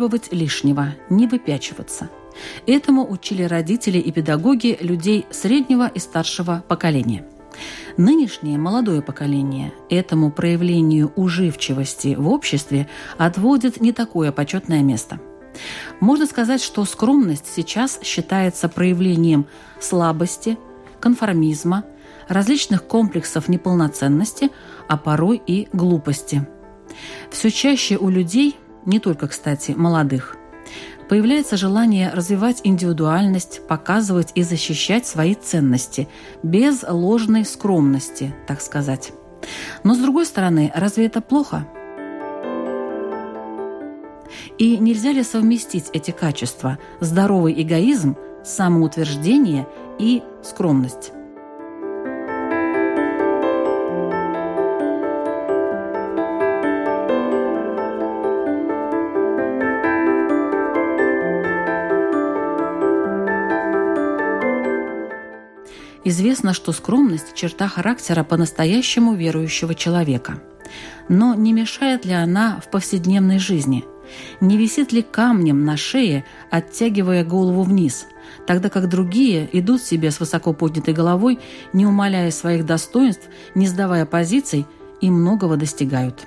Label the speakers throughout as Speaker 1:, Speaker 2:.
Speaker 1: Требовать лишнего, не выпячиваться. Этому учили родители и педагоги людей среднего и старшего поколения. Нынешнее молодое поколение этому проявлению уживчивости в обществе отводит не такое почетное место. Можно сказать, что скромность сейчас считается проявлением слабости, конформизма, различных комплексов неполноценности, а порой и глупости – все чаще у людей, не только, кстати, молодых, появляется желание развивать индивидуальность, показывать и защищать свои ценности, без ложной скромности, так сказать. Но, с другой стороны, разве это плохо? И нельзя ли совместить эти качества – здоровый эгоизм, самоутверждение и скромность? Известно, что скромность – черта характера по-настоящему верующего человека. Но не мешает ли она в повседневной жизни? Не висит ли камнем на шее, оттягивая голову вниз, тогда как другие идут себе с высоко поднятой головой, не умаляя своих достоинств, не сдавая позиций и многого достигают?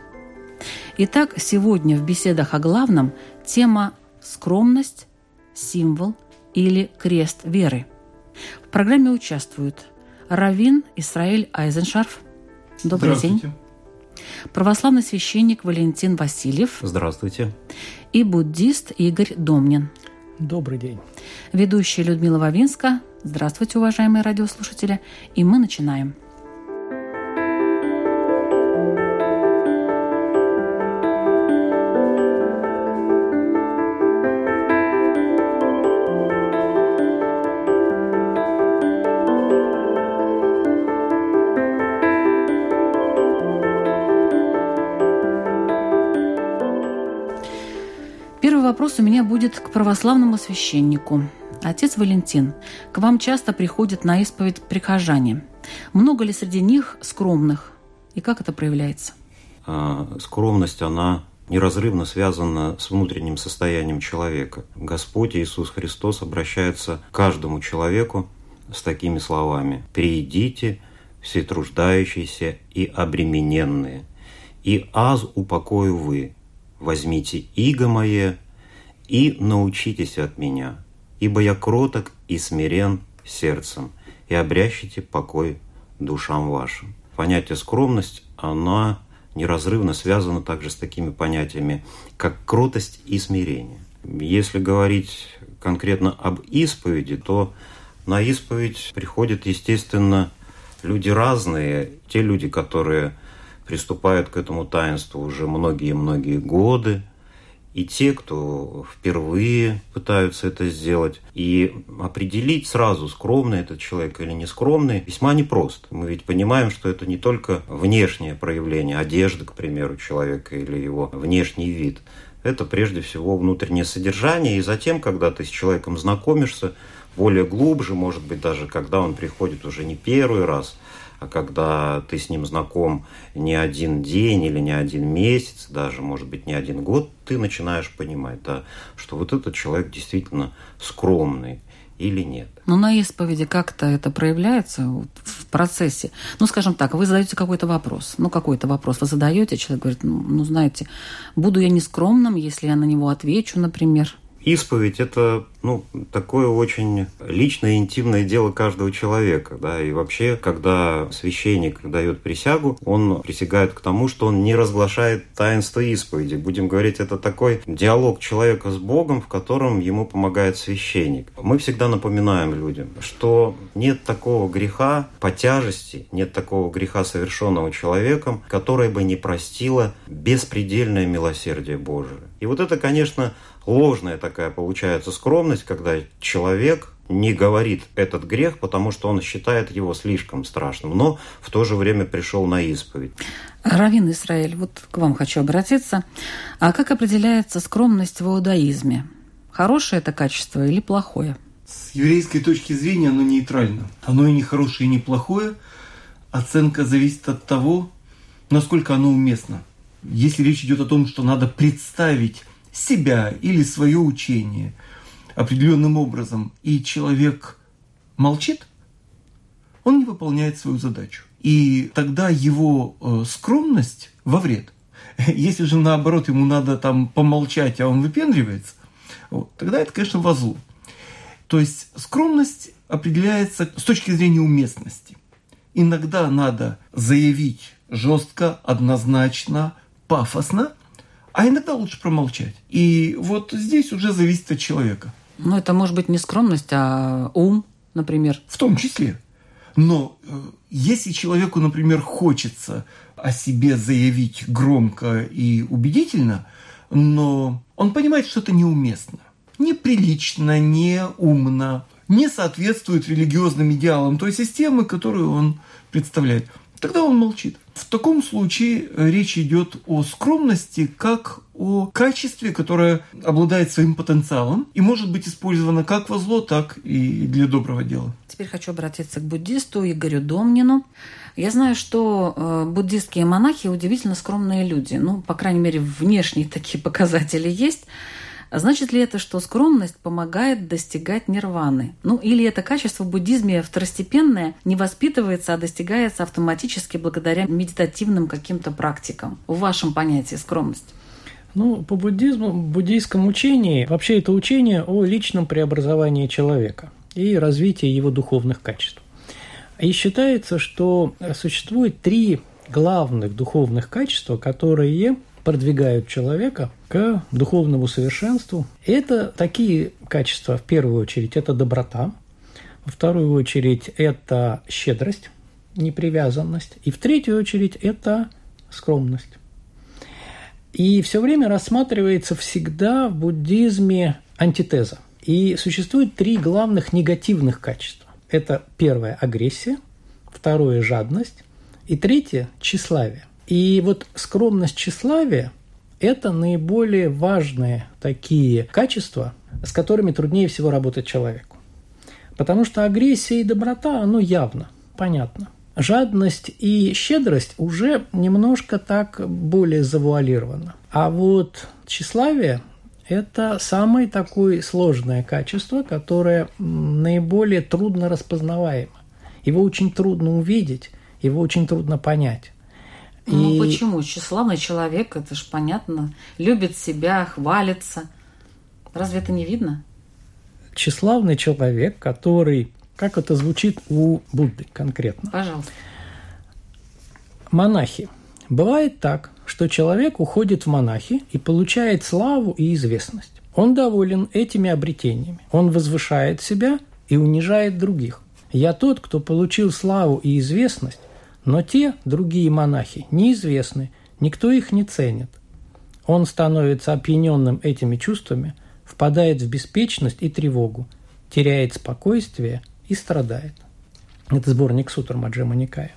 Speaker 1: Итак, сегодня в беседах о главном тема «Скромность», «Символ» или «Крест веры». В программе участвуют Равин Исраиль Айзеншарф. Добрый день. Православный священник Валентин Васильев.
Speaker 2: Здравствуйте.
Speaker 1: И буддист Игорь Домнин.
Speaker 3: Добрый день.
Speaker 1: Ведущая Людмила Вавинска. Здравствуйте, уважаемые радиослушатели. И мы начинаем. Вопрос у меня будет к православному священнику. Отец Валентин, к вам часто приходят на исповедь прихожане. Много ли среди них скромных? И как это проявляется?
Speaker 2: А, скромность, она неразрывно связана с внутренним состоянием человека. Господь Иисус Христос обращается к каждому человеку с такими словами. «Приидите, все труждающиеся и обремененные, и аз упокою вы. Возьмите иго мое и научитесь от меня, ибо я кроток и смирен сердцем, и обрящите покой душам вашим». Понятие скромность, она неразрывно связана также с такими понятиями, как кротость и смирение. Если говорить конкретно об исповеди, то на исповедь приходят, естественно, люди разные. Те люди, которые приступают к этому таинству уже многие-многие годы, и те, кто впервые пытаются это сделать. И определить сразу, скромный этот человек или не скромный, весьма непросто. Мы ведь понимаем, что это не только внешнее проявление одежды, к примеру, человека или его внешний вид. Это прежде всего внутреннее содержание. И затем, когда ты с человеком знакомишься, более глубже, может быть, даже когда он приходит уже не первый раз – когда ты с ним знаком не один день или не один месяц, даже, может быть, не один год, ты начинаешь понимать, да, что вот этот человек действительно скромный или нет.
Speaker 1: Ну, на исповеди как-то это проявляется в процессе. Ну, скажем так, вы задаете какой-то вопрос. Ну, какой-то вопрос вы задаете, человек говорит, ну, ну, знаете, буду я нескромным, если я на него отвечу, например.
Speaker 2: Исповедь – это Ну, такое очень личное интимное дело каждого человека, да, и вообще, когда священник дает присягу, он присягает к тому, что он не разглашает таинство исповеди. Будем говорить, это такой диалог человека с Богом, в котором ему помогает священник. Мы всегда напоминаем людям, что нет такого греха по тяжести, нет такого греха, совершенного человеком, которое бы не простило беспредельное милосердие Божие. И вот это, конечно, ложная такая получается скромность, когда человек не говорит этот грех, потому что он считает его слишком страшным, но в то же время пришел на исповедь.
Speaker 1: Равин Израиль, вот к вам хочу обратиться. А как определяется скромность в иудаизме? Хорошее это качество или плохое?
Speaker 3: С еврейской точки зрения оно нейтрально. Оно и не хорошее, и не плохое. Оценка зависит от того, насколько оно уместно. Если речь идет о том, что надо представить себя или свое учение определенным образом, и человек молчит, он не выполняет свою задачу. И тогда его э, скромность во вред. Если же наоборот ему надо там помолчать, а он выпендривается, вот, тогда это, конечно, во зло. То есть скромность определяется с точки зрения уместности. Иногда надо заявить жестко, однозначно, пафосно, а иногда лучше промолчать. И вот здесь уже зависит от человека.
Speaker 1: Ну, это может быть не скромность, а ум, например.
Speaker 3: В том числе. Но э, если человеку, например, хочется о себе заявить громко и убедительно, но он понимает, что это неуместно, неприлично, неумно, не соответствует религиозным идеалам той системы, которую он представляет – тогда он молчит. В таком случае э, речь идет о скромности как о качестве, которое обладает своим потенциалом и может быть использовано как во зло, так и для доброго дела.
Speaker 1: Теперь хочу обратиться к буддисту Игорю Домнину. Я знаю, что э, буддистские монахи удивительно скромные люди. Ну, по крайней мере, внешние такие показатели есть. А значит ли это, что скромность помогает достигать нирваны? Ну или это качество в буддизме второстепенное, не воспитывается, а достигается автоматически благодаря медитативным каким-то практикам? В вашем понятии скромность?
Speaker 4: Ну, по буддизму, буддийском учении, вообще это учение о личном преобразовании человека и развитии его духовных качеств. И считается, что существует три главных духовных качества, которые продвигают человека к духовному совершенству. Это такие качества, в первую очередь, это доброта, во вторую очередь, это щедрость, непривязанность, и в третью очередь, это скромность. И все время рассматривается всегда в буддизме антитеза. И существует три главных негативных качества. Это первое – агрессия, второе – жадность, и третье – тщеславие. И вот скромность тщеславия – это наиболее важные такие качества, с которыми труднее всего работать человеку. Потому что агрессия и доброта, оно явно, понятно. Жадность и щедрость уже немножко так более завуалировано. А вот тщеславие – это самое такое сложное качество, которое наиболее трудно распознаваемо. Его очень трудно увидеть, его очень трудно понять.
Speaker 1: Ну и... почему? Тщеславный человек, это же понятно. Любит себя, хвалится. Разве это не видно?
Speaker 4: Тщеславный человек, который, как это звучит у Будды конкретно.
Speaker 1: Пожалуйста.
Speaker 4: Монахи. Бывает так, что человек уходит в монахи и получает славу и известность. Он доволен этими обретениями. Он возвышает себя и унижает других. Я тот, кто получил славу и известность, но те, другие монахи, неизвестны, никто их не ценит. Он становится опьяненным этими чувствами, впадает в беспечность и тревогу, теряет спокойствие и страдает. Это сборник Сутр Маджима Никая.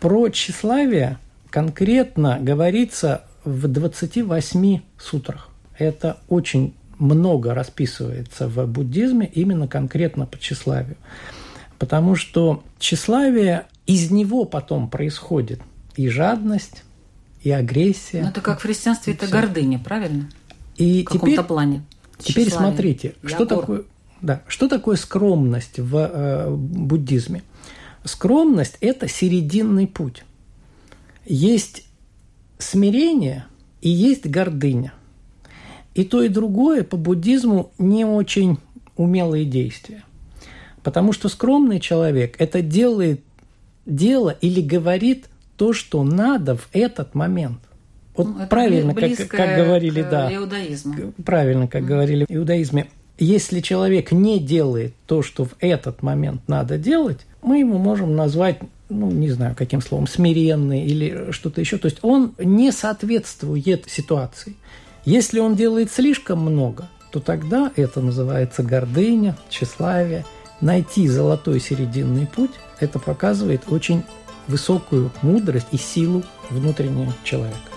Speaker 4: Про тщеславие конкретно говорится в 28 сутрах. Это очень много расписывается в буддизме именно конкретно по тщеславию. Потому что тщеславие из него потом происходит и жадность, и агрессия.
Speaker 1: Ну, это как в христианстве, это гордыня, правильно?
Speaker 4: И
Speaker 1: в каком-то плане.
Speaker 4: Теперь смотрите, что такое, да, что такое скромность в э, буддизме? Скромность – это серединный путь. Есть смирение и есть гордыня. И то, и другое по буддизму не очень умелые действия. Потому что скромный человек – это делает дело или говорит то, что надо в этот момент. Вот ну, правильно, как, как говорили, да.
Speaker 1: Иудаизму.
Speaker 4: Правильно, как mm. говорили в иудаизме. Если человек не делает то, что в этот момент надо делать, мы ему можем назвать, ну, не знаю, каким словом, смиренный или что-то еще. То есть он не соответствует ситуации. Если он делает слишком много, то тогда это называется гордыня, тщеславие. Найти золотой серединный путь – это показывает очень высокую мудрость и силу внутреннего человека.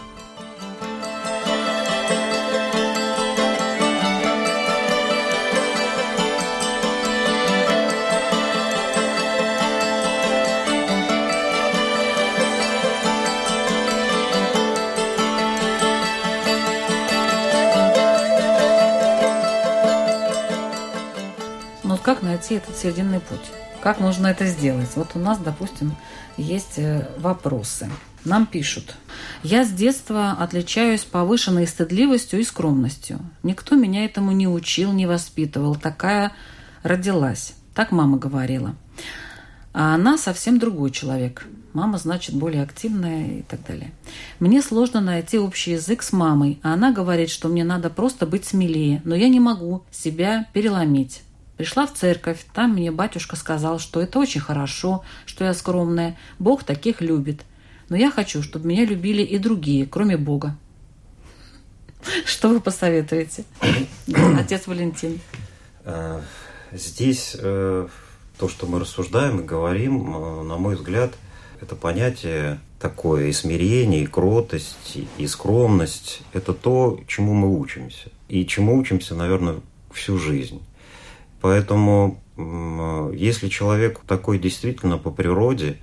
Speaker 1: Найти этот серединный путь? Как нужно это сделать? Вот у нас, допустим, есть э, вопросы. Нам пишут. Я с детства отличаюсь повышенной стыдливостью и скромностью. Никто меня этому не учил, не воспитывал. Такая родилась. Так мама говорила. А она совсем другой человек. Мама, значит, более активная и так далее. Мне сложно найти общий язык с мамой, а она говорит, что мне надо просто быть смелее, но я не могу себя переломить. Пришла в церковь, там мне батюшка сказал, что это очень хорошо, что я скромная, Бог таких любит. Но я хочу, чтобы меня любили и другие, кроме Бога. Что вы посоветуете, отец Валентин?
Speaker 2: Э, здесь э, то, что мы рассуждаем и говорим, э, на мой взгляд, это понятие такое и смирение, и кротость, и скромность. Это то, чему мы учимся. И чему учимся, наверное, всю жизнь. Поэтому если человек такой действительно по природе,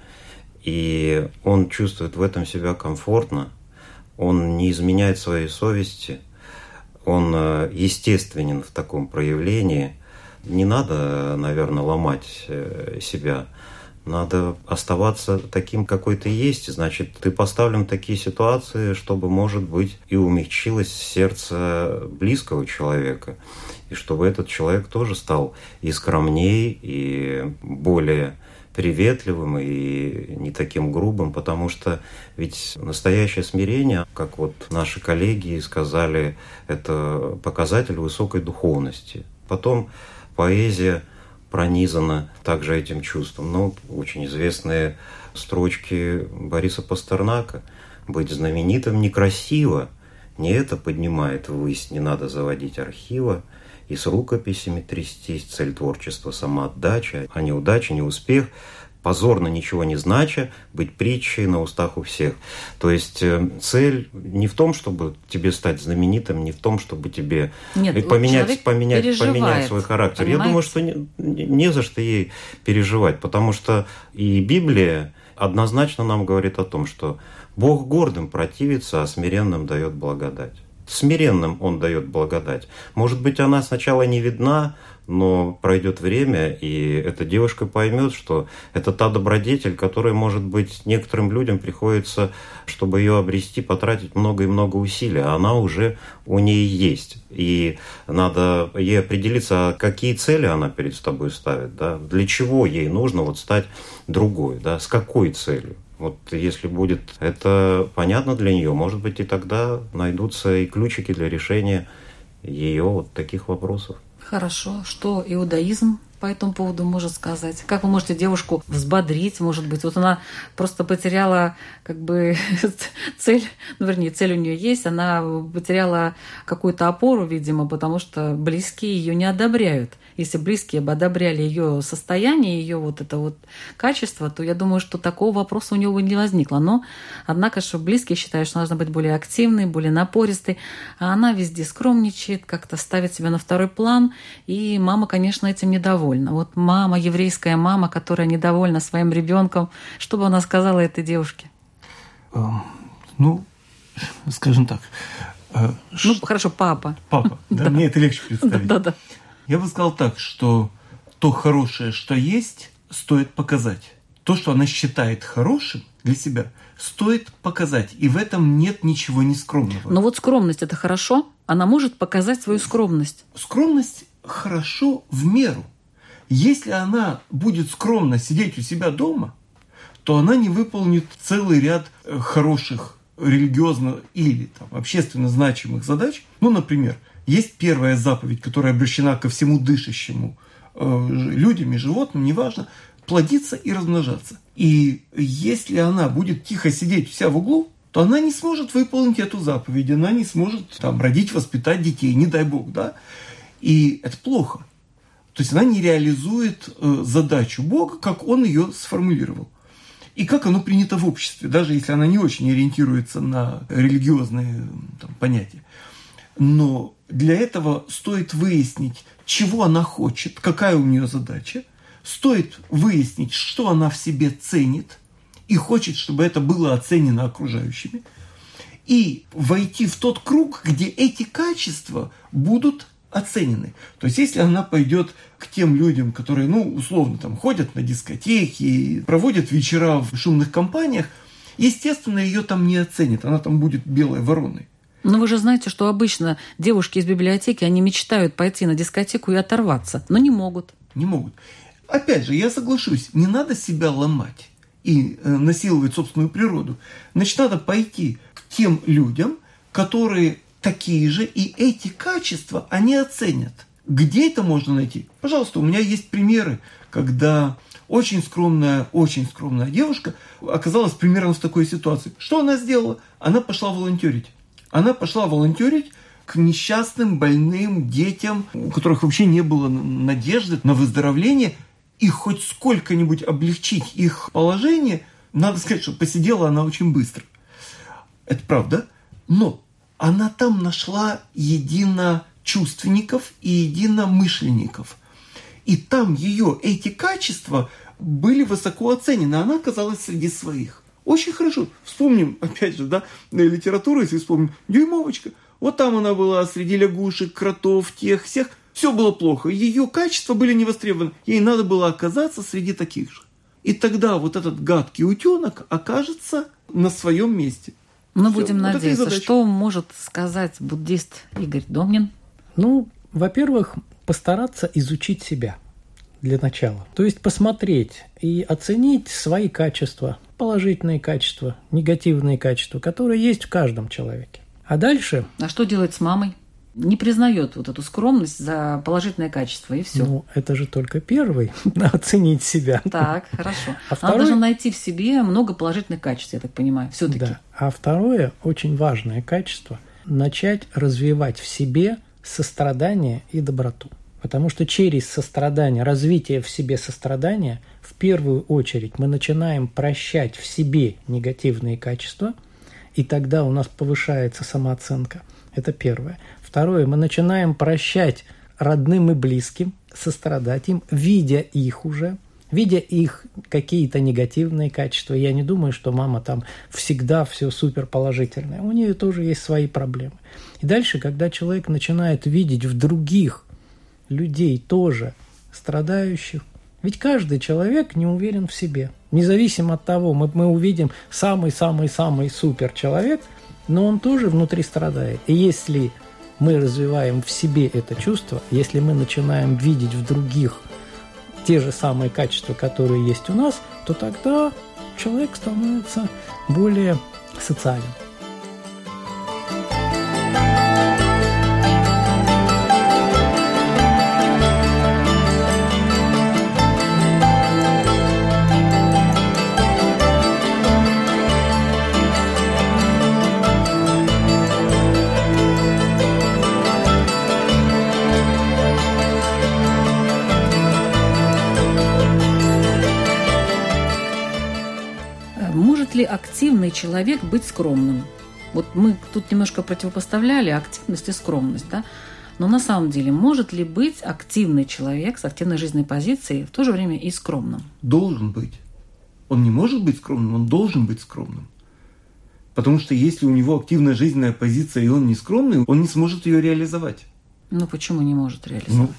Speaker 2: и он чувствует в этом себя комфортно, он не изменяет своей совести, он э, естественен в таком проявлении, не надо, наверное, ломать э, себя. Надо оставаться таким, какой ты есть. Значит, ты поставлен в такие ситуации, чтобы, может быть, и умягчилось сердце близкого человека и чтобы этот человек тоже стал и скромней, и более приветливым и не таким грубым, потому что ведь настоящее смирение, как вот наши коллеги сказали, это показатель высокой духовности. Потом поэзия пронизана также этим чувством. Ну, очень известные строчки Бориса Пастернака. «Быть знаменитым некрасиво, не это поднимает ввысь, не надо заводить архива, и с рукописями трястись, цель творчества – самоотдача, а неудача, не успех, позорно ничего не знача, быть притчей на устах у всех. То есть э, цель не в том, чтобы тебе стать знаменитым, не в том, чтобы тебе
Speaker 1: Нет,
Speaker 2: поменять, вот поменять, поменять свой характер. Понимаете? Я думаю, что не, не за что ей переживать, потому что и Библия однозначно нам говорит о том, что Бог гордым противится, а смиренным дает благодать смиренным Он дает благодать. Может быть, она сначала не видна, но пройдет время, и эта девушка поймет, что это та добродетель, которая, может быть, некоторым людям приходится, чтобы ее обрести, потратить много и много усилий, а она уже у нее есть. И надо ей определиться, какие цели она перед собой ставит, да? для чего ей нужно вот стать другой, да? с какой целью. Вот если будет это понятно для нее, может быть, и тогда найдутся и ключики для решения ее вот таких вопросов.
Speaker 1: Хорошо. Что иудаизм по этому поводу может сказать? Как вы можете девушку взбодрить, может быть? Вот она просто потеряла как бы цель, ну, вернее, цель у нее есть, она потеряла какую-то опору, видимо, потому что близкие ее не одобряют если близкие бы одобряли ее состояние, ее вот это вот качество, то я думаю, что такого вопроса у него бы не возникло. Но, однако, что близкие считают, что нужно быть более активной, более напористой, а она везде скромничает, как-то ставит себя на второй план, и мама, конечно, этим недовольна. Вот мама, еврейская мама, которая недовольна своим ребенком, что бы она сказала этой девушке?
Speaker 3: Эм, ну, скажем так.
Speaker 1: Э, ну, хорошо, папа.
Speaker 3: Папа, да, мне это легче представить. Да, да. Я бы сказал так, что то хорошее, что есть, стоит показать. То, что она считает хорошим для себя, стоит показать. И в этом нет ничего нескромного.
Speaker 1: Но вот скромность – это хорошо? Она может показать свою скромность?
Speaker 3: Скромность хорошо в меру. Если она будет скромно сидеть у себя дома, то она не выполнит целый ряд э, хороших религиозно или там, общественно значимых задач. Ну, например, есть первая заповедь, которая обращена ко всему дышащему э, людям и животным, неважно, плодиться и размножаться. И если она будет тихо сидеть вся в углу, то она не сможет выполнить эту заповедь, она не сможет там родить, воспитать детей, не дай бог, да. И это плохо. То есть она не реализует э, задачу Бога, как он ее сформулировал. И как оно принято в обществе, даже если она не очень ориентируется на религиозные там, понятия. Но для этого стоит выяснить, чего она хочет, какая у нее задача. Стоит выяснить, что она в себе ценит и хочет, чтобы это было оценено окружающими. И войти в тот круг, где эти качества будут оценены. То есть, если она пойдет к тем людям, которые, ну, условно, там, ходят на дискотеки, проводят вечера в шумных компаниях, естественно, ее там не оценят, она там будет белой вороной.
Speaker 1: Но вы же знаете, что обычно девушки из библиотеки, они мечтают пойти на дискотеку и оторваться, но не могут.
Speaker 3: Не могут. Опять же, я соглашусь, не надо себя ломать и э, насиловать собственную природу. Значит, надо пойти к тем людям, которые такие же, и эти качества они оценят. Где это можно найти? Пожалуйста, у меня есть примеры, когда очень скромная, очень скромная девушка оказалась примерно в такой ситуации. Что она сделала? Она пошла волонтерить. Она пошла волонтерить к несчастным, больным детям, у которых вообще не было надежды на выздоровление, и хоть сколько-нибудь облегчить их положение, надо сказать, что посидела она очень быстро. Это правда. Но она там нашла единочувственников и единомышленников. И там ее эти качества были высоко оценены. Она оказалась среди своих. Очень хорошо. Вспомним, опять же, да, литературу, если вспомним, Дюймовочка. Вот там она была среди лягушек, кротов, тех, всех. Все было плохо. Ее качества были не востребованы. Ей надо было оказаться среди таких же. И тогда вот этот гадкий утенок окажется на своем месте.
Speaker 1: Мы Все. будем вот надеяться, что может сказать буддист Игорь Домнин.
Speaker 4: Ну, во-первых, постараться изучить себя для начала. То есть посмотреть и оценить свои качества, положительные качества, негативные качества, которые есть в каждом человеке. А дальше...
Speaker 1: А что делать с мамой? Не признает вот эту скромность за положительное качество, и все.
Speaker 4: Ну, это же только первый, оценить себя.
Speaker 1: Так, хорошо. А. Она должна найти в себе много положительных качеств, я так понимаю, все таки Да.
Speaker 4: А второе, очень важное качество – начать развивать в себе сострадание и доброту. Потому что через сострадание, развитие в себе сострадания, в первую очередь мы начинаем прощать в себе негативные качества, и тогда у нас повышается самооценка. Это первое. Второе, мы начинаем прощать родным и близким, сострадать им, видя их уже, видя их какие-то негативные качества. Я не думаю, что мама там всегда все супер положительное. У нее тоже есть свои проблемы. И дальше, когда человек начинает видеть в других людей тоже страдающих, ведь каждый человек не уверен в себе. Независимо от того, мы, мы увидим самый-самый-самый супер человек, но он тоже внутри страдает. И если мы развиваем в себе это чувство, если мы начинаем видеть в других те же самые качества, которые есть у нас, то тогда человек становится более социальным.
Speaker 1: Ли активный человек быть скромным? Вот мы тут немножко противопоставляли активность и скромность, да? Но на самом деле, может ли быть активный человек с активной жизненной позицией в то же время и скромным?
Speaker 3: Должен быть. Он не может быть скромным, он должен быть скромным. Потому что если у него активная жизненная позиция, и он не скромный, он не сможет ее реализовать.
Speaker 1: Ну почему не может реализовать? Ну,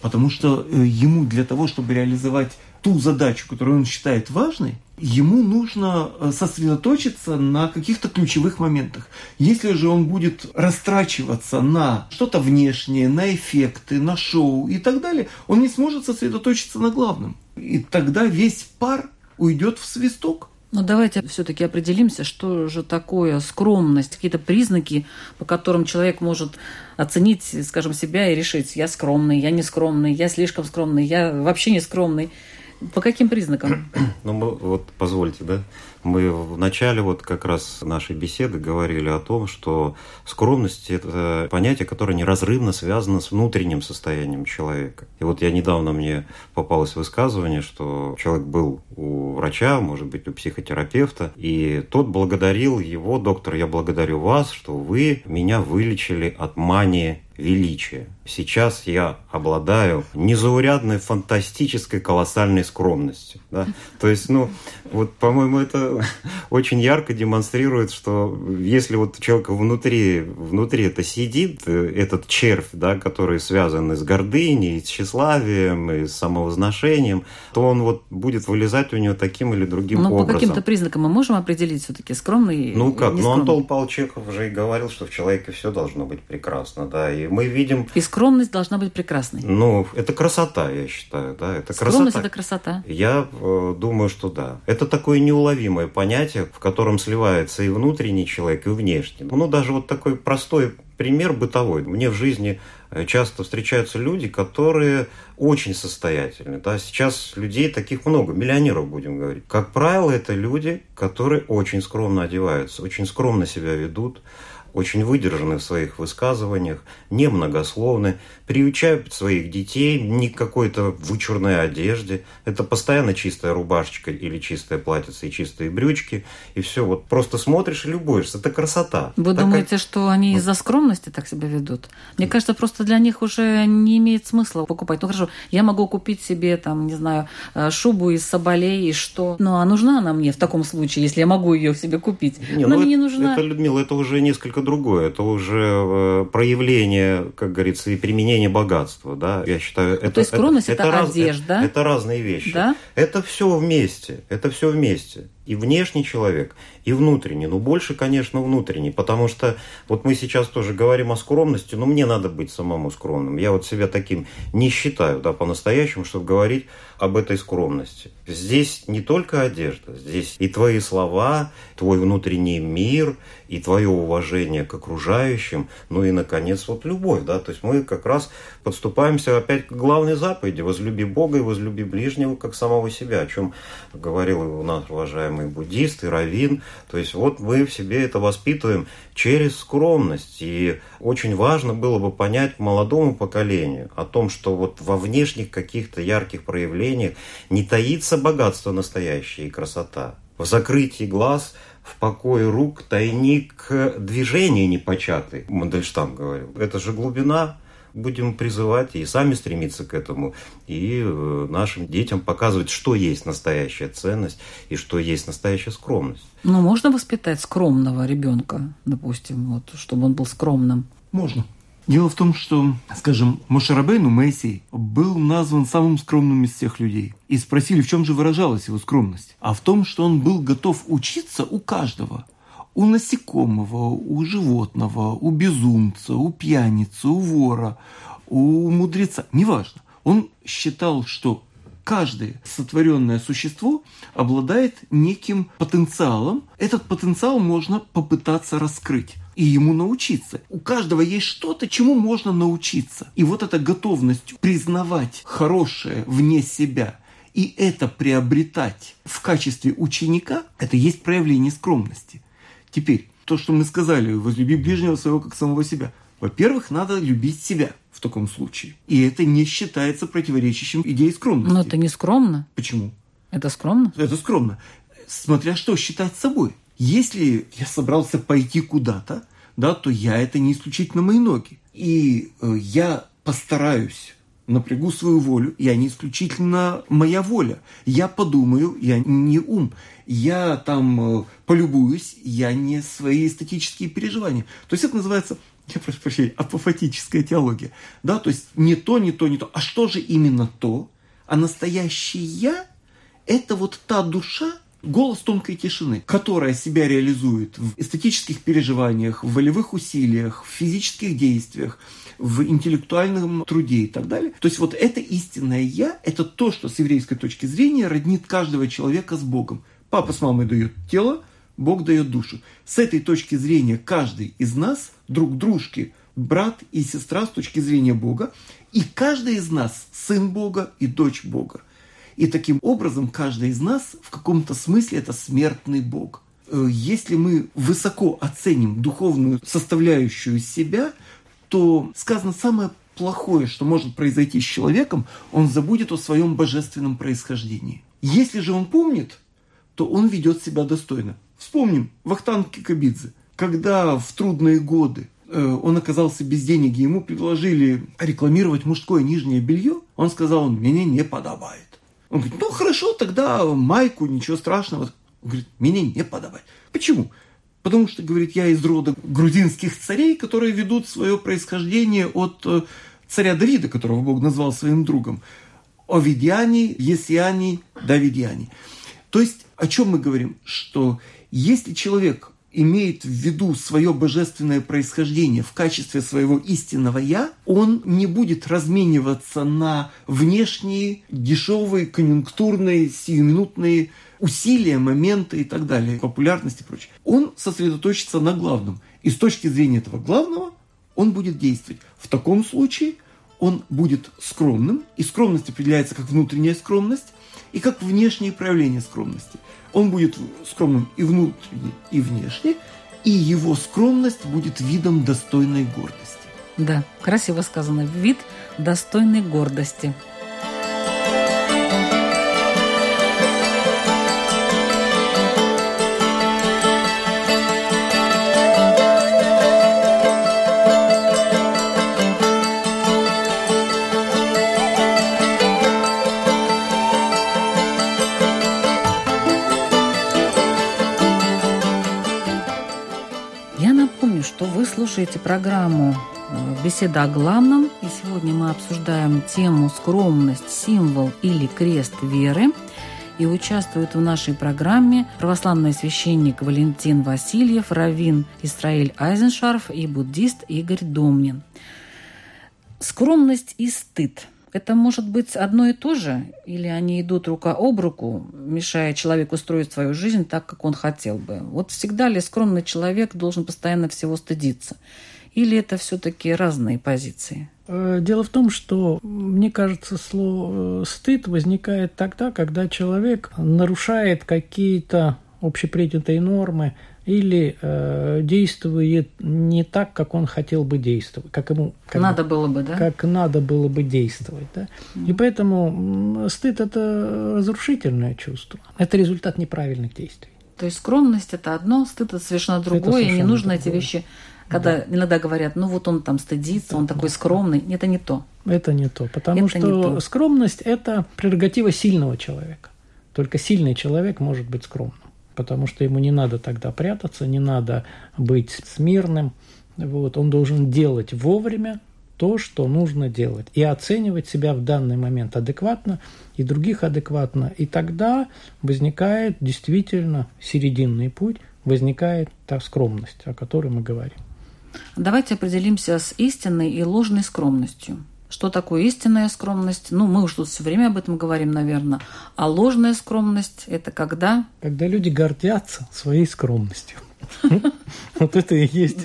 Speaker 3: потому что э, ему для того, чтобы реализовать ту задачу, которую он считает важной, ему нужно э, сосредоточиться на каких-то ключевых моментах. Если же он будет растрачиваться на что-то внешнее, на эффекты, на шоу и так далее, он не сможет сосредоточиться на главном. И тогда весь пар уйдет в свисток.
Speaker 1: Но давайте все-таки определимся, что же такое скромность, какие-то признаки, по которым человек может оценить, скажем, себя и решить, я скромный, я не скромный, я слишком скромный, я вообще не скромный. По каким признакам?
Speaker 2: Ну, вот позвольте, да, мы в начале вот как раз нашей беседы говорили о том, что скромность – это понятие, которое неразрывно связано с внутренним состоянием человека. И вот я недавно мне попалось высказывание, что человек был у врача, может быть, у психотерапевта, и тот благодарил его, доктор, я благодарю вас, что вы меня вылечили от мании величия. Сейчас я обладаю незаурядной, фантастической, колоссальной скромностью. Да? То есть, ну, вот, по-моему, это очень ярко демонстрирует, что если вот у человека внутри, внутри это сидит, э, этот червь, да, который связан с гордыней, с тщеславием, и с самовозношением, то он вот будет вылезать у него таким или другим
Speaker 1: ну,
Speaker 2: образом.
Speaker 1: по каким-то признакам мы можем определить все-таки скромный
Speaker 2: Ну как,
Speaker 1: ну
Speaker 2: Антон Павел Чехов уже и говорил, что в человеке все должно быть прекрасно, да, и мы видим...
Speaker 1: И скромность должна быть прекрасной.
Speaker 2: Ну, это красота, я считаю, да, это
Speaker 1: скромность
Speaker 2: красота.
Speaker 1: это красота.
Speaker 2: Я э, думаю, что да. Это такое неуловимое понятие, в котором сливается и внутренний человек, и внешний. Ну, даже вот такой простой пример бытовой. Мне в жизни э, часто встречаются люди, которые очень состоятельны. Да? Сейчас людей таких много, миллионеров будем говорить. Как правило, это люди, которые очень скромно одеваются, очень скромно себя ведут, очень выдержаны в своих высказываниях, немногословны, приучают своих детей не к какой-то вычурной одежде. Это постоянно чистая рубашечка или чистое платьице и чистые брючки. И все, вот просто смотришь и любуешься. Это красота.
Speaker 1: Вы
Speaker 2: так
Speaker 1: думаете, как... что они из-за скромности так себя ведут? Мне кажется, просто для них уже не имеет смысла покупать. Ну хорошо, я могу купить себе, там, не знаю, э, шубу из соболей и что. Ну а нужна она мне в таком случае, если я могу ее себе купить?
Speaker 2: Не,
Speaker 1: она
Speaker 2: ну
Speaker 1: мне
Speaker 2: это,
Speaker 1: не нужна.
Speaker 2: Это, Людмила, это уже несколько другое. Это уже э, проявление, как говорится, и применение богатства. Да? Я считаю, это,
Speaker 1: То есть скромность – это, это
Speaker 2: раз,
Speaker 1: одежда?
Speaker 2: Это, это разные вещи.
Speaker 1: Да?
Speaker 2: Это все вместе. Это все вместе и внешний человек, и внутренний. Ну, больше, конечно, внутренний, потому что вот мы сейчас тоже говорим о скромности, но мне надо быть самому скромным. Я вот себя таким не считаю, да, по-настоящему, чтобы говорить об этой скромности. Здесь не только одежда, здесь и твои слова, твой внутренний мир, и твое уважение к окружающим, ну и, наконец, вот любовь, да, то есть мы как раз подступаемся опять к главной заповеди – возлюби Бога и возлюби ближнего, как самого себя, о чем говорил у нас уважаемый буддист и раввин. То есть вот мы в себе это воспитываем через скромность. И очень важно было бы понять молодому поколению о том, что вот во внешних каких-то ярких проявлениях не таится богатство настоящее и красота. В закрытии глаз – в покое рук тайник движения непочатый, Мандельштам говорил. Это же глубина, будем призывать и сами стремиться к этому, и э, нашим детям показывать, что есть настоящая ценность и что есть настоящая скромность.
Speaker 1: Ну, можно воспитать скромного ребенка, допустим, вот, чтобы он был скромным?
Speaker 3: Можно. Дело в том, что, скажем, Мошарабейну Мессий был назван самым скромным из всех людей. И спросили, в чем же выражалась его скромность. А в том, что он был готов учиться у каждого. У насекомого, у животного, у безумца, у пьяницы, у вора, у мудреца. Неважно. Он считал, что каждое сотворенное существо обладает неким потенциалом. Этот потенциал можно попытаться раскрыть и ему научиться. У каждого есть что-то, чему можно научиться. И вот эта готовность признавать хорошее вне себя и это приобретать в качестве ученика, это есть проявление скромности. Теперь, то, что мы сказали, возлюби ближнего своего как самого себя. Во-первых, надо любить себя в таком случае. И это не считается противоречащим идее скромности.
Speaker 1: Но это не скромно.
Speaker 3: Почему?
Speaker 1: Это скромно?
Speaker 3: Это скромно. Смотря что считать собой. Если я собрался пойти куда-то, да, то я это не исключительно мои ноги. И э, я постараюсь напрягу свою волю, я не исключительно моя воля. Я подумаю, я не ум. Я там э, полюбуюсь, я не свои эстетические переживания. То есть это называется, я прошу прощения, апофатическая теология. Да, то есть не то, не то, не то. А что же именно то? А настоящий я – это вот та душа, Голос тонкой тишины, которая себя реализует в эстетических переживаниях, в волевых усилиях, в физических действиях, в интеллектуальном труде и так далее. То есть вот это истинное «я» – это то, что с еврейской точки зрения роднит каждого человека с Богом. Папа с мамой дает тело, Бог дает душу. С этой точки зрения каждый из нас друг дружке брат и сестра с точки зрения Бога, и каждый из нас сын Бога и дочь Бога. И таким образом каждый из нас в каком-то смысле это смертный Бог. Э, если мы высоко оценим духовную составляющую себя, то сказано самое плохое, что может произойти с человеком, он забудет о своем божественном происхождении. Если же он помнит, то он ведет себя достойно. Вспомним Вахтанг Кикабидзе, когда в трудные годы э, он оказался без денег, и ему предложили рекламировать мужское нижнее белье, он сказал, мне не подобает. Он говорит, ну хорошо, тогда майку, ничего страшного. Он говорит, мне не подобает. Почему? Потому что, говорит, я из рода грузинских царей, которые ведут свое происхождение от э, царя Давида, которого Бог назвал своим другом. Овидиане, Есиане, Давидиане. То есть, о чем мы говорим? Что если человек имеет в виду свое божественное происхождение в качестве своего истинного «я», он не будет размениваться на внешние, дешевые, конъюнктурные, сиюминутные усилия, моменты и так далее, популярность и прочее. Он сосредоточится на главном. И с точки зрения этого главного он будет действовать. В таком случае он будет скромным, и скромность определяется как внутренняя скромность и как внешнее проявление скромности. Он будет скромным и внутренне, и внешне, и его скромность будет видом достойной гордости.
Speaker 1: Да, красиво сказано. Вид достойной гордости. Слушаете программу э, «Беседа о главном». И сегодня мы обсуждаем тему «Скромность. Символ или крест веры». И участвует в нашей программе православный священник Валентин Васильев, раввин Исраиль Айзеншарф и буддист Игорь Домнин. Скромность и стыд – это может быть одно и то же, или они идут рука об руку, мешая человеку строить свою жизнь так, как он хотел бы. Вот всегда ли скромный человек должен постоянно всего стыдиться? Или это все-таки разные позиции?
Speaker 4: Э, дело в том, что, мне кажется, слово э, «стыд» возникает тогда, когда человек нарушает какие-то общепринятые нормы, или э, действует не так, как он хотел бы действовать, как ему как
Speaker 1: надо было бы, да,
Speaker 4: как надо было бы действовать, да. Mm-hmm. И поэтому стыд это разрушительное чувство, это результат неправильных действий.
Speaker 1: То есть скромность это одно, стыд это совершенно другое, это совершенно и не нужно другое. эти вещи когда да. иногда говорят, ну вот он там стыдится, он такой скромный. Это не то.
Speaker 4: Это не то, потому это что то. скромность – это прерогатива сильного человека. Только сильный человек может быть скромным потому что ему не надо тогда прятаться, не надо быть смирным. Вот, он должен делать вовремя то, что нужно делать, и оценивать себя в данный момент адекватно, и других адекватно. И тогда возникает действительно серединный путь, возникает та скромность, о которой мы говорим.
Speaker 1: Давайте определимся с истинной и ложной скромностью. Что такое истинная скромность? Ну, мы уж тут все время об этом говорим, наверное. А ложная скромность – это когда?
Speaker 4: Когда люди гордятся своей скромностью. Вот это и есть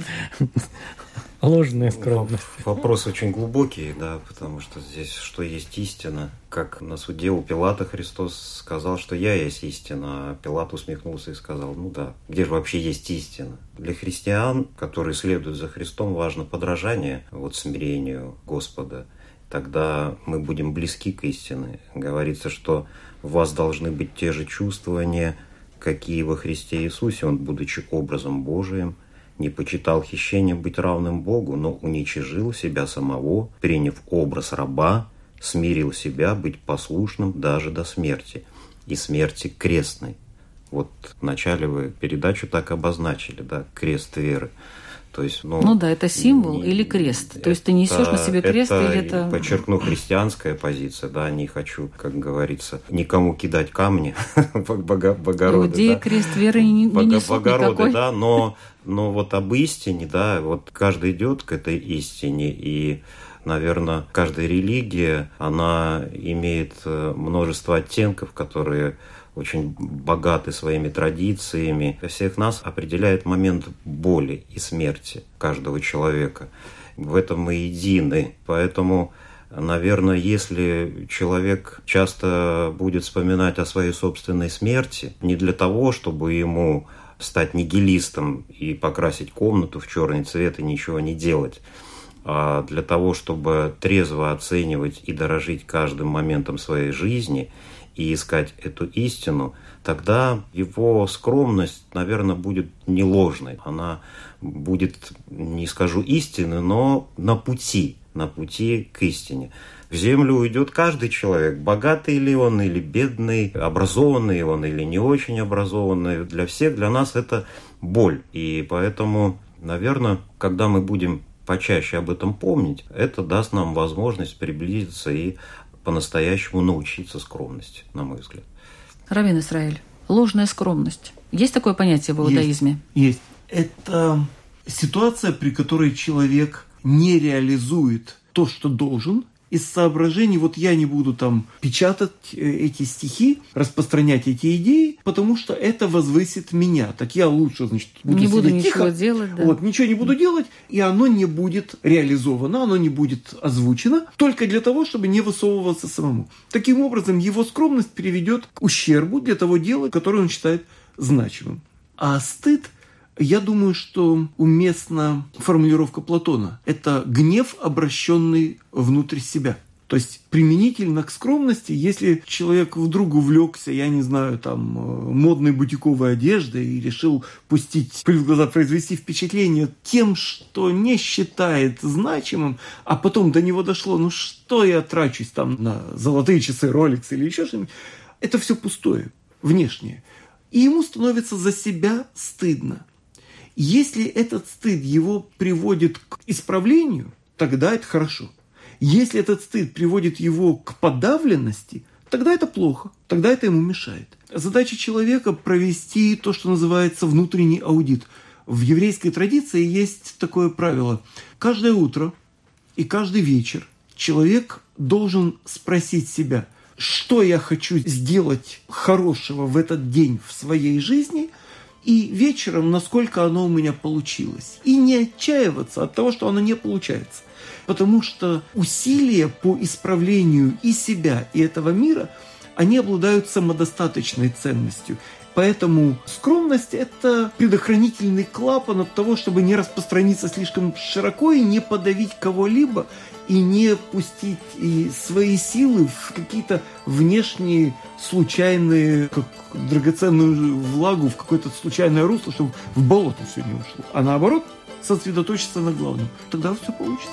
Speaker 4: ложная скромность.
Speaker 2: Вопрос очень глубокий, да, потому что здесь что есть истина. Как на суде у Пилата Христос сказал, что я есть истина, а Пилат усмехнулся и сказал, ну да, где же вообще есть истина? Для христиан, которые следуют за Христом, важно подражание вот смирению Господа тогда мы будем близки к истине. Говорится, что у вас должны быть те же чувствования, какие во Христе Иисусе. Он, будучи образом Божиим, не почитал хищение быть равным Богу, но уничижил себя самого, приняв образ раба, смирил себя быть послушным даже до смерти, и смерти крестной. Вот в начале вы передачу так обозначили, да, крест веры. То есть,
Speaker 1: ну, ну да, это символ не, или крест. То есть ты несешь на себе крест
Speaker 2: это,
Speaker 1: или это...
Speaker 2: Подчеркну, христианская позиция, да, не хочу, как говорится, никому кидать камни, богороды.
Speaker 1: Иудеи да? крест веры не, не несут
Speaker 2: Богороды,
Speaker 1: никакой.
Speaker 2: да, но, но вот об истине, да, вот каждый идет к этой истине, и наверное, каждая религия, она имеет э, множество оттенков, которые очень богаты своими традициями. Всех нас определяет момент боли и смерти каждого человека. В этом мы едины. Поэтому Наверное, если человек часто будет вспоминать о своей собственной смерти, не для того, чтобы ему стать нигилистом и покрасить комнату в черный цвет и ничего не делать, а для того, чтобы трезво оценивать и дорожить каждым моментом своей жизни и искать эту истину, тогда его скромность, наверное, будет не ложной. Она будет, не скажу истины, но на пути, на пути к истине. В землю уйдет каждый человек, богатый ли он или бедный, образованный он или не очень образованный. Для всех, для нас это боль. И поэтому, наверное, когда мы будем почаще об этом помнить, это даст нам возможность приблизиться и по-настоящему научиться скромности, на мой взгляд.
Speaker 1: Равин Израиль, ложная скромность. Есть такое понятие в иудаизме?
Speaker 3: Есть. есть. Это ситуация, при которой человек не реализует то, что должен, из соображений, вот я не буду там печатать э, эти стихи, распространять эти идеи, потому что это возвысит меня. Так я лучше, значит, буду
Speaker 1: не буду
Speaker 3: ничего
Speaker 1: делать, да.
Speaker 3: Вот, ничего не буду делать, и оно не будет реализовано, оно не будет озвучено, только для того, чтобы не высовываться самому. Таким образом, его скромность приведет к ущербу для того дела, которое он считает значимым. А стыд я думаю, что уместна формулировка Платона. Это гнев, обращенный внутрь себя. То есть применительно к скромности, если человек вдруг увлекся, я не знаю, там, э, модной бутиковой одеждой и решил пустить пыль в глаза, произвести впечатление тем, что не считает значимым, а потом до него дошло, ну что я трачусь там на золотые часы Rolex или еще что-нибудь, это все пустое, внешнее. И ему становится за себя стыдно. Если этот стыд его приводит к исправлению, тогда это хорошо. Если этот стыд приводит его к подавленности, тогда это плохо, тогда это ему мешает. Задача человека провести то, что называется внутренний аудит. В еврейской традиции есть такое правило. Каждое утро и каждый вечер человек должен спросить себя, что я хочу сделать хорошего в этот день в своей жизни – и вечером, насколько оно у меня получилось. И не отчаиваться от того, что оно не получается. Потому что усилия по исправлению и себя, и этого мира, они обладают самодостаточной ценностью. Поэтому скромность – это предохранительный клапан от того, чтобы не распространиться слишком широко и не подавить кого-либо, и не пустить и свои силы в какие-то внешние случайные, как драгоценную влагу в какое-то случайное русло, чтобы в болото все не ушло. А наоборот, сосредоточиться на главном. Тогда все получится.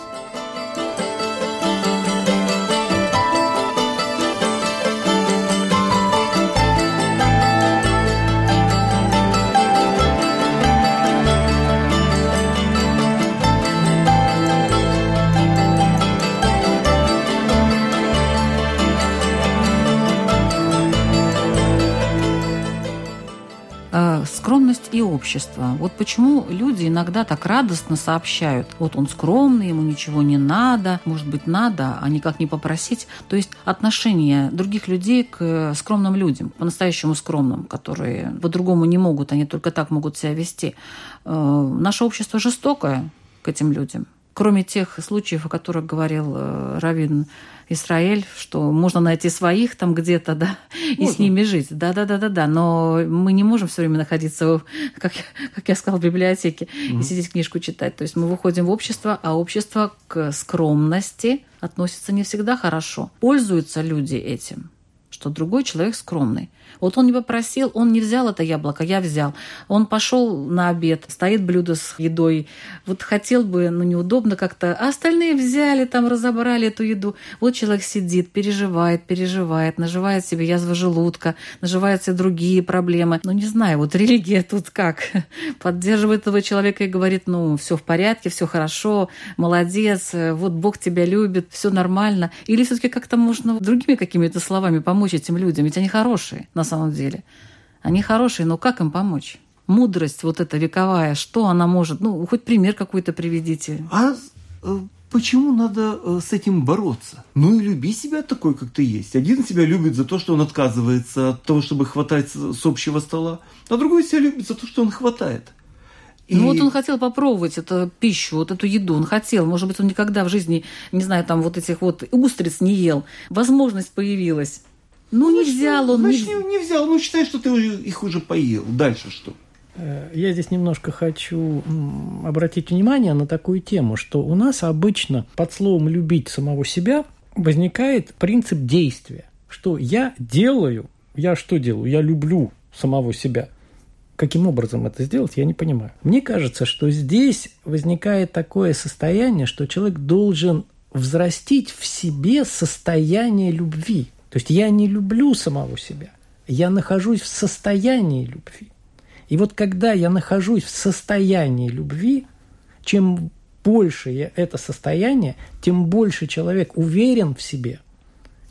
Speaker 1: Общество. Вот почему люди иногда так радостно сообщают, вот он скромный, ему ничего не надо, может быть, надо, а никак не попросить. То есть отношение других людей к скромным людям, по-настоящему скромным, которые по-другому не могут, они только так могут себя вести. Э, наше общество жестокое к этим людям. Кроме тех случаев, о которых говорил э, Равин Израиль, что можно найти своих там где-то, да, можно. и с ними жить. Да, да, да, да, да. Но мы не можем все время находиться, как, как я сказала, в библиотеке угу. и сидеть книжку читать. То есть мы выходим в общество, а общество к скромности относится не всегда хорошо. Пользуются люди этим. Что другой человек скромный. Вот он не попросил, он не взял это яблоко, я взял. Он пошел на обед, стоит блюдо с едой. Вот хотел бы, но неудобно как-то. А остальные взяли, там разобрали эту еду. Вот человек сидит, переживает, переживает, наживает себе язву желудка, наживает себе другие проблемы. Ну, не знаю, вот религия тут как? Поддерживает этого человека и говорит, ну, все в порядке, все хорошо, молодец, вот Бог тебя любит, все нормально. Или все-таки как-то можно другими какими-то словами помочь этим людям, ведь они хорошие на самом деле. Они хорошие, но как им помочь? Мудрость вот эта вековая, что она может? Ну, хоть пример какой-то приведите.
Speaker 3: А э, почему надо э, с этим бороться? Ну и люби себя такой, как ты есть. Один себя любит за то, что он отказывается от того, чтобы хватать с общего стола, а другой себя любит за то, что он хватает.
Speaker 1: И... Ну вот он хотел попробовать эту пищу, вот эту еду. Он хотел. Может быть, он никогда в жизни, не знаю, там вот этих вот устриц не ел. Возможность появилась. Ну, ну не взял он.
Speaker 3: Значит, не... не взял. Ну, считай, что ты их уже поел. Дальше что?
Speaker 4: Э, я здесь немножко хочу обратить внимание на такую тему, что у нас обычно под словом «любить самого себя» возникает принцип действия. Что я делаю, я что делаю? Я люблю самого себя. Каким образом это сделать, я не понимаю. Мне кажется, что здесь возникает такое состояние, что человек должен взрастить в себе состояние любви. То есть я не люблю самого себя, я нахожусь в состоянии любви. И вот когда я нахожусь в состоянии любви, чем больше я это состояние, тем больше человек уверен в себе,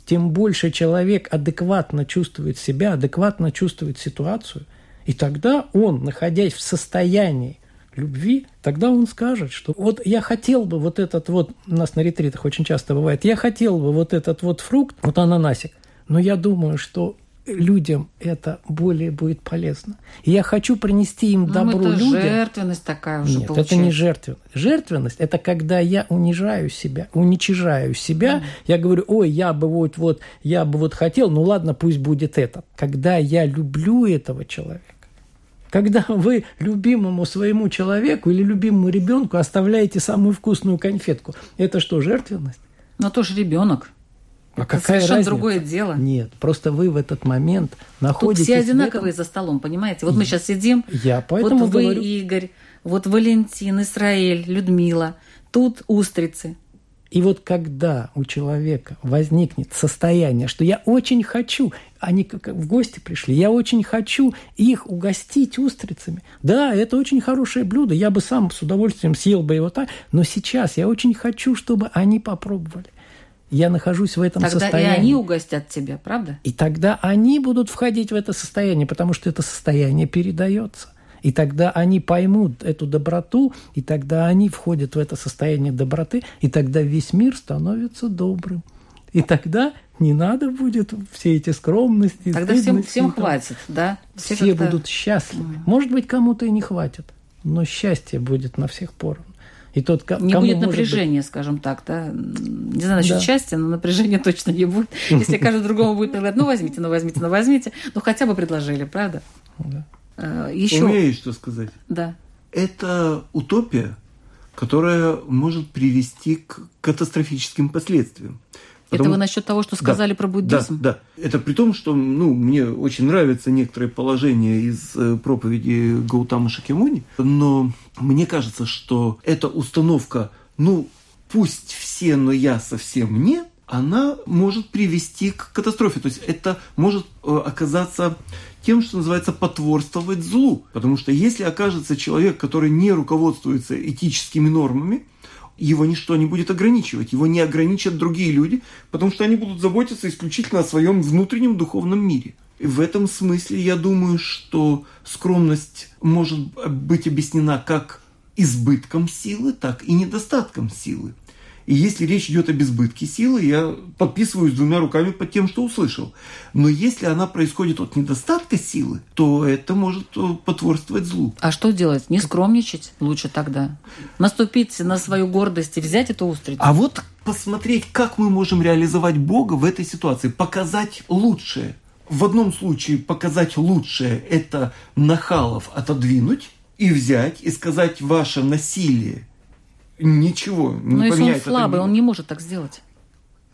Speaker 4: тем больше человек адекватно чувствует себя, адекватно чувствует ситуацию. И тогда он, находясь в состоянии любви, тогда он скажет, что вот я хотел бы вот этот вот, у нас на ретритах очень часто бывает, я хотел бы вот этот вот фрукт, вот ананасик, но я думаю, что людям это более будет полезно. И я хочу принести им ну, добро это людям.
Speaker 1: жертвенность такая уже
Speaker 4: Нет,
Speaker 1: получается.
Speaker 4: это не жертвенность. Жертвенность – это когда я унижаю себя, уничижаю себя. Mm. Я говорю, ой, я бы вот, вот, я бы вот хотел, ну ладно, пусть будет это. Когда я люблю этого человека, когда вы любимому своему человеку или любимому ребенку оставляете самую вкусную конфетку, это что, жертвенность?
Speaker 1: Но тоже ребенок.
Speaker 4: А это какая совершенно разница?
Speaker 1: другое дело.
Speaker 4: Нет, просто вы в этот момент находитесь...
Speaker 1: Тут все одинаковые за столом, понимаете? Вот мы сейчас сидим,
Speaker 4: Я поэтому
Speaker 1: вот вы,
Speaker 4: говорю...
Speaker 1: Игорь, вот Валентин, Исраэль, Людмила, тут устрицы.
Speaker 4: И вот когда у человека возникнет состояние, что я очень хочу, они как в гости пришли, я очень хочу их угостить устрицами. Да, это очень хорошее блюдо, я бы сам с удовольствием съел бы его так, но сейчас я очень хочу, чтобы они попробовали. Я нахожусь в этом
Speaker 1: тогда
Speaker 4: состоянии.
Speaker 1: Тогда и они угостят тебя, правда?
Speaker 4: И тогда они будут входить в это состояние, потому что это состояние передается. И тогда они поймут эту доброту, и тогда они входят в это состояние доброты, и тогда весь мир становится добрым. И тогда не надо будет все эти скромности.
Speaker 1: Тогда всем, всем хватит, да?
Speaker 4: Все, все будут счастливы. Mm. Может быть, кому-то и не хватит, но счастье будет на всех поровну.
Speaker 1: И тот, не будет напряжения, быть... скажем так, да. Не знаю насчет да. счастья, но напряжения точно не будет. Если каждый другому будет предлагать, ну возьмите, ну возьмите, ну возьмите, ну хотя бы предложили, правда?
Speaker 3: Да. Э, Еще... Умеешь что сказать?
Speaker 1: Да.
Speaker 3: Это утопия, которая может привести к катастрофическим последствиям.
Speaker 1: Потому... Это вы насчет того, что сказали да, про буддизм?
Speaker 3: Да, да. Это при том, что ну, мне очень нравятся некоторые положения из э, проповеди Гаутама Шакимуни, но мне кажется, что эта установка, ну, пусть все, но я совсем нет, она может привести к катастрофе. То есть это может э, оказаться тем, что называется потворствовать злу. Потому что если окажется человек, который не руководствуется этическими нормами, его ничто не будет ограничивать, его не ограничат другие люди, потому что они будут заботиться исключительно о своем внутреннем духовном мире. И в этом смысле я думаю, что скромность может быть объяснена как избытком силы, так и недостатком силы. И если речь идет об избытке силы, я подписываюсь двумя руками под тем, что услышал. Но если она происходит от недостатка силы, то это может э, потворствовать злу.
Speaker 1: А что делать? Не скромничать лучше тогда? Наступить на свою гордость и взять эту устрицу?
Speaker 3: А вот посмотреть, как мы можем реализовать Бога в этой ситуации, показать лучшее. В одном случае показать лучшее – это нахалов отодвинуть и взять и сказать ваше насилие – ничего не
Speaker 1: Но если он слабый, он не может так сделать.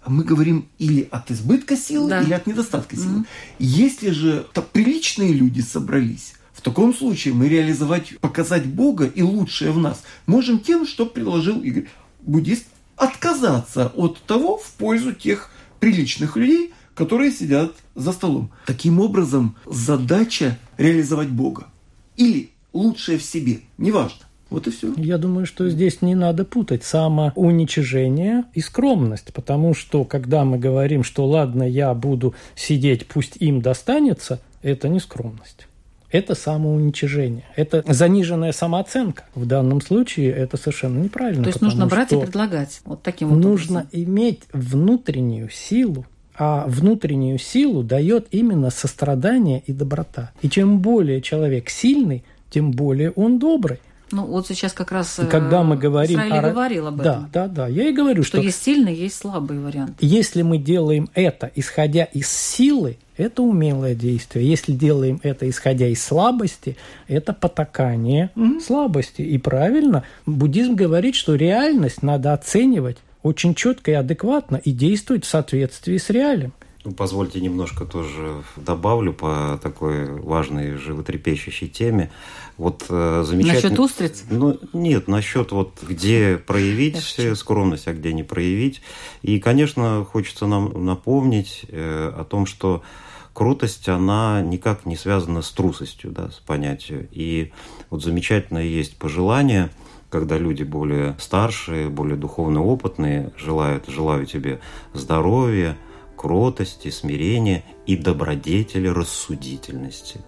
Speaker 3: мы говорим или от избытка силы,
Speaker 1: Да.
Speaker 3: или от недостатка силы. Если же так приличные люди собрались, в таком случае мы реализовать, показать Бога и лучшее в нас можем тем, что предложил Игорь, буддист, отказаться от того в пользу тех приличных людей, которые сидят за столом. Таким образом, задача реализовать Бога. Или лучшее в себе, неважно. Вот и все.
Speaker 4: Я думаю, что здесь не надо путать самоуничижение и скромность, потому что когда мы говорим, что ладно, я буду сидеть, пусть им достанется, это не скромность. Это самоуничижение. Это заниженная самооценка. В данном случае это совершенно неправильно.
Speaker 1: То есть нужно брать и предлагать. Вот таким вот
Speaker 4: Нужно
Speaker 1: образом.
Speaker 4: иметь внутреннюю силу, а внутреннюю силу дает именно сострадание и доброта. И чем более человек сильный, тем более он добрый.
Speaker 1: Ну, вот сейчас как раз
Speaker 4: И когда мы
Speaker 1: э,
Speaker 4: говорим
Speaker 1: Израиль
Speaker 4: о...
Speaker 1: говорил об
Speaker 4: да,
Speaker 1: этом.
Speaker 4: Да, да, Я и говорю,
Speaker 1: Что
Speaker 4: что,
Speaker 1: есть сильный, есть слабый вариант.
Speaker 4: если мы делаем это, исходя из силы, это умелое действие. Если делаем это, исходя из слабости, это потакание слабости. И правильно, буддизм говорит, что реальность надо оценивать очень четко и адекватно и действовать в соответствии с реалием.
Speaker 2: Ну, позвольте немножко тоже добавлю по такой важной животрепещущей теме. Вот э, замечательно.
Speaker 1: Насчет устриц?
Speaker 2: Ну, нет, насчет вот где проявить скромность, а где не проявить. И, конечно, хочется нам напомнить э, о том, что крутость, она никак не связана с трусостью, да, с понятием. И вот замечательно есть пожелание, когда люди более старшие, более духовно опытные желают, желаю тебе здоровья, кротости, смирения и добродетели рассудительности.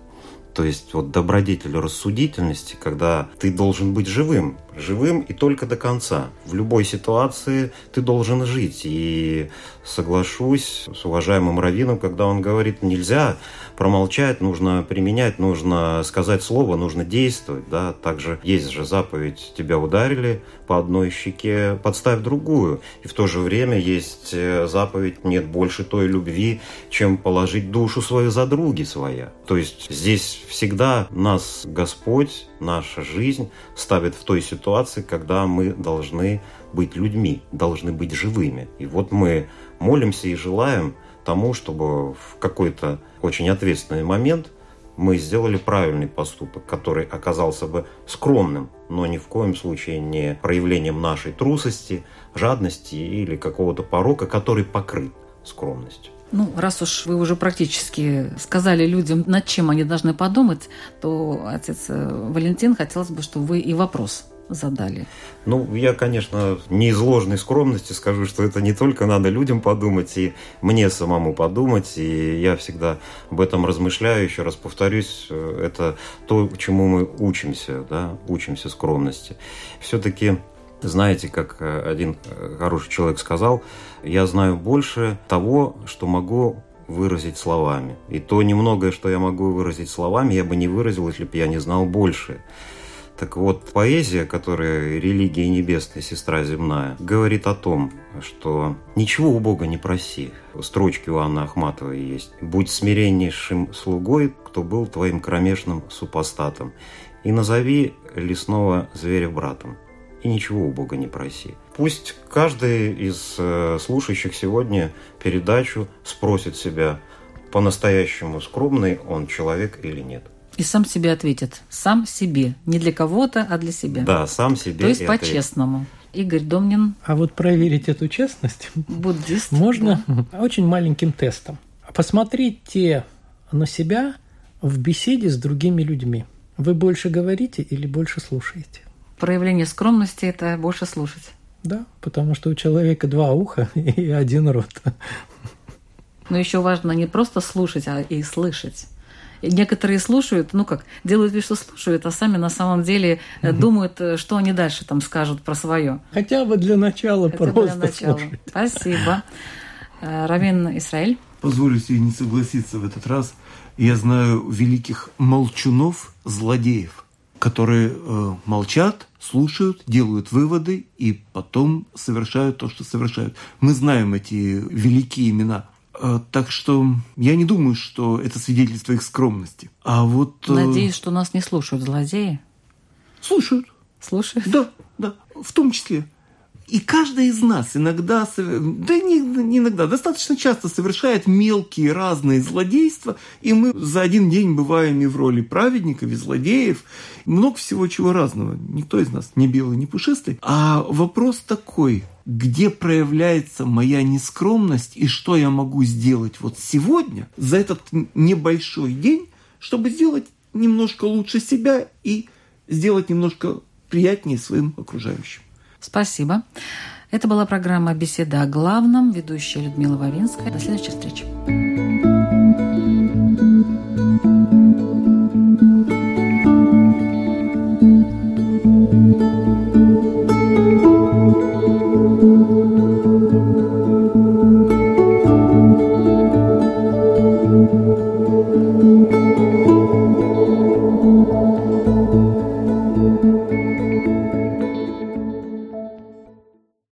Speaker 2: То есть вот добродетель рассудительности, когда ты должен быть живым, живым и только до конца. В любой ситуации ты должен жить. И соглашусь с уважаемым Равином, когда он говорит, нельзя промолчать, нужно применять, нужно сказать слово, нужно действовать. Да? Также есть же заповедь «тебя ударили по одной щеке, подставь другую». И в то же время есть э, заповедь «нет больше той любви, чем положить душу свою за други своя». То есть здесь всегда нас Господь, наша жизнь ставит в той ситуации, когда мы должны быть людьми, должны быть живыми. И вот мы молимся и желаем тому, чтобы в какой-то очень ответственный момент мы сделали правильный поступок, который оказался бы скромным, но ни в коем случае не проявлением нашей трусости, жадности или какого-то порока, который покрыт скромностью.
Speaker 1: Ну, раз уж вы уже практически сказали людям, над чем они должны подумать, то, отец э, Валентин, хотелось бы, чтобы вы и вопрос задали.
Speaker 2: Ну, я, конечно, не из ложной скромности скажу, что это не только надо людям подумать, и мне самому подумать, и я всегда об этом размышляю, еще раз повторюсь, э, это то, чему мы учимся, да, учимся скромности. Все-таки знаете, как э, один э, хороший человек сказал, я знаю больше того, что могу выразить словами. И то немногое, что я могу выразить словами, я бы не выразил, если бы я не знал больше. Так вот, поэзия, которая религия небесная, сестра земная, говорит о том, что ничего у Бога не проси. Строчки у Анны Ахматовой есть. «Будь смиреннейшим слугой, кто был твоим кромешным супостатом, и назови лесного зверя братом, и ничего у Бога не проси». Пусть каждый из э, слушающих сегодня передачу спросит себя, по-настоящему скромный он человек или нет.
Speaker 1: И сам себе ответит. Сам себе. Не для кого-то, а для себя.
Speaker 2: Да, сам себе
Speaker 1: То есть по-честному. Игорь Домнин,
Speaker 4: А вот проверить эту честность
Speaker 1: буддист.
Speaker 4: можно очень маленьким тестом. Посмотрите на себя в беседе с другими людьми. Вы больше говорите или больше слушаете?
Speaker 1: Проявление скромности – это больше слушать.
Speaker 4: Да, потому что у человека два уха и один рот.
Speaker 1: Но еще важно не просто слушать, а и слышать. И некоторые слушают, ну как, делают вид, что слушают, а сами на самом деле э, думают, э, что они дальше там скажут про свое.
Speaker 4: Хотя бы для начала
Speaker 1: Это
Speaker 4: просто
Speaker 1: для начала.
Speaker 4: слушать.
Speaker 1: Спасибо. Э, Равин Исраиль.
Speaker 3: Позволю себе не согласиться в этот раз. Я знаю великих молчунов, злодеев, которые э, молчат, слушают, делают выводы и потом совершают то, что совершают. Мы знаем эти великие имена. Э, так что я не думаю, что это свидетельство их скромности. А вот... э,
Speaker 1: Надеюсь, что нас не слушают злодеи.
Speaker 3: Слушают.
Speaker 1: Слушают?
Speaker 3: Да, да, в том числе. И каждый из нас иногда, да не, не иногда, достаточно часто совершает мелкие разные злодейства, и мы за один день бываем и в роли праведников, и злодеев, много всего чего разного. Никто из нас не белый, не пушистый. А вопрос такой, где проявляется моя нескромность и что я могу сделать вот сегодня, за этот небольшой день, чтобы сделать немножко лучше себя и сделать немножко приятнее своим окружающим.
Speaker 1: Спасибо. Это была программа «Беседа о главном». Ведущая Людмила Вавинская. До следующей встречи.